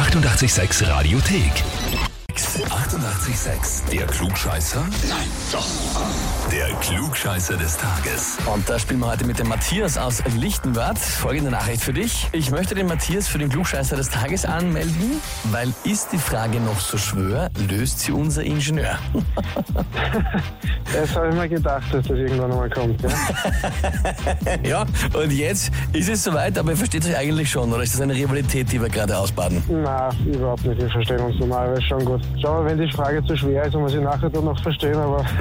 886 Radiothek. 88,6. Der Klugscheißer? Nein, doch. Der Klugscheißer des Tages. Und da spielen wir heute mit dem Matthias aus Lichtenwart. Folgende Nachricht für dich. Ich möchte den Matthias für den Klugscheißer des Tages anmelden, weil ist die Frage noch so schwer, löst sie unser Ingenieur. Das habe ich mir gedacht, dass das irgendwann einmal kommt. Ja? ja, und jetzt ist es soweit, aber ihr versteht euch eigentlich schon, oder ist das eine Rivalität, die wir gerade ausbaden? Na, überhaupt nicht. Wir verstehen uns normalerweise schon gut. Schau mal, wenn die Frage zu schwer ist und wir sie nachher dann noch verstehen, aber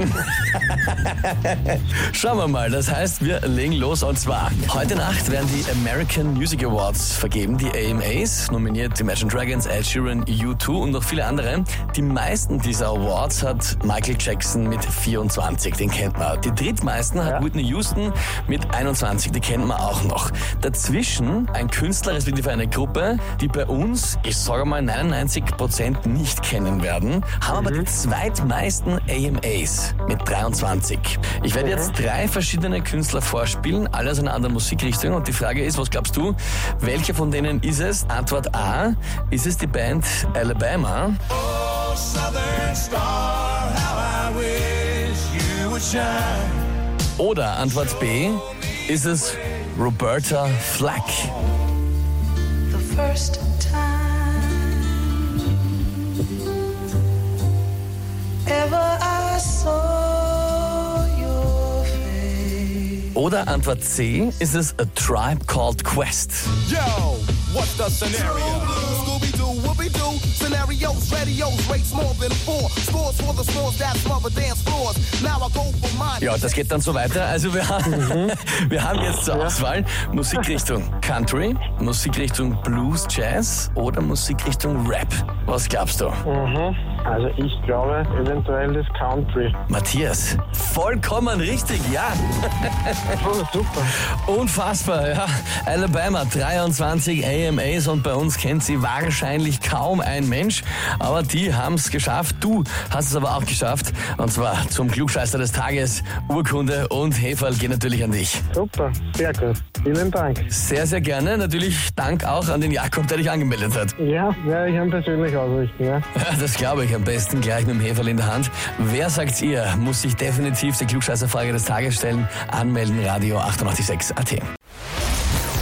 Schauen wir mal, das heißt, wir legen los und zwar heute Nacht werden die American Music Awards vergeben, die AMAs, nominiert Imagine Dragons, Ed Sheeran, U2 und noch viele andere. Die meisten dieser Awards hat Michael Jackson mit 24, den kennt man. Die drittmeisten hat Ja. Whitney Houston mit 21, die kennt man auch noch. Dazwischen ein Künstler respektive eine Gruppe, die bei uns, ich sage mal 99% nicht kennen werden, haben aber die zweitmeisten AMAs mit 23. Ich werde jetzt drei verschiedene Künstler vorspielen, alle aus einer anderen Musikrichtung und die Frage ist, was glaubst du, welcher von denen ist es? Antwort A, ist es die Band Alabama? Southern star, how I wish you would shine. Oder Antwort B, ist es Roberta Flack? the first time Oder Antwort C, ist es A Tribe Called Quest? Yo, what's the scenario? Scooby-Doo, whoopie-doo, scenarios, radios, rates more than four. Scores for the scores that smother dance floors. Now I go for mine. Ja, das geht dann so weiter. Also wir haben, wir haben jetzt zur Auswahl Musikrichtung Country, Musikrichtung Blues, Jazz oder Musikrichtung Rap. Was glaubst du? mhm. also ich glaube eventuell das Country. Matthias, vollkommen richtig, ja. Oh, super. Unfassbar, ja. Alabama, 23 AMAs und bei uns kennt sie wahrscheinlich kaum ein Mensch, aber die haben es geschafft. Du hast es aber auch geschafft und zwar zum Klugscheißer des Tages. Urkunde und Heferl gehen natürlich an dich. Super, sehr gut. Vielen Dank. Sehr, sehr gerne. Natürlich Dank auch an den Jakob, der dich angemeldet hat. Ja, werde ich ihm persönlich ausrichten. Ja? Das glaube ich am besten gleich mit dem Heferl in der Hand. Wer sagt ihr, muss sich definitiv die Klugscheißerfrage des Tages stellen? Anmelden, Radio 886 AT.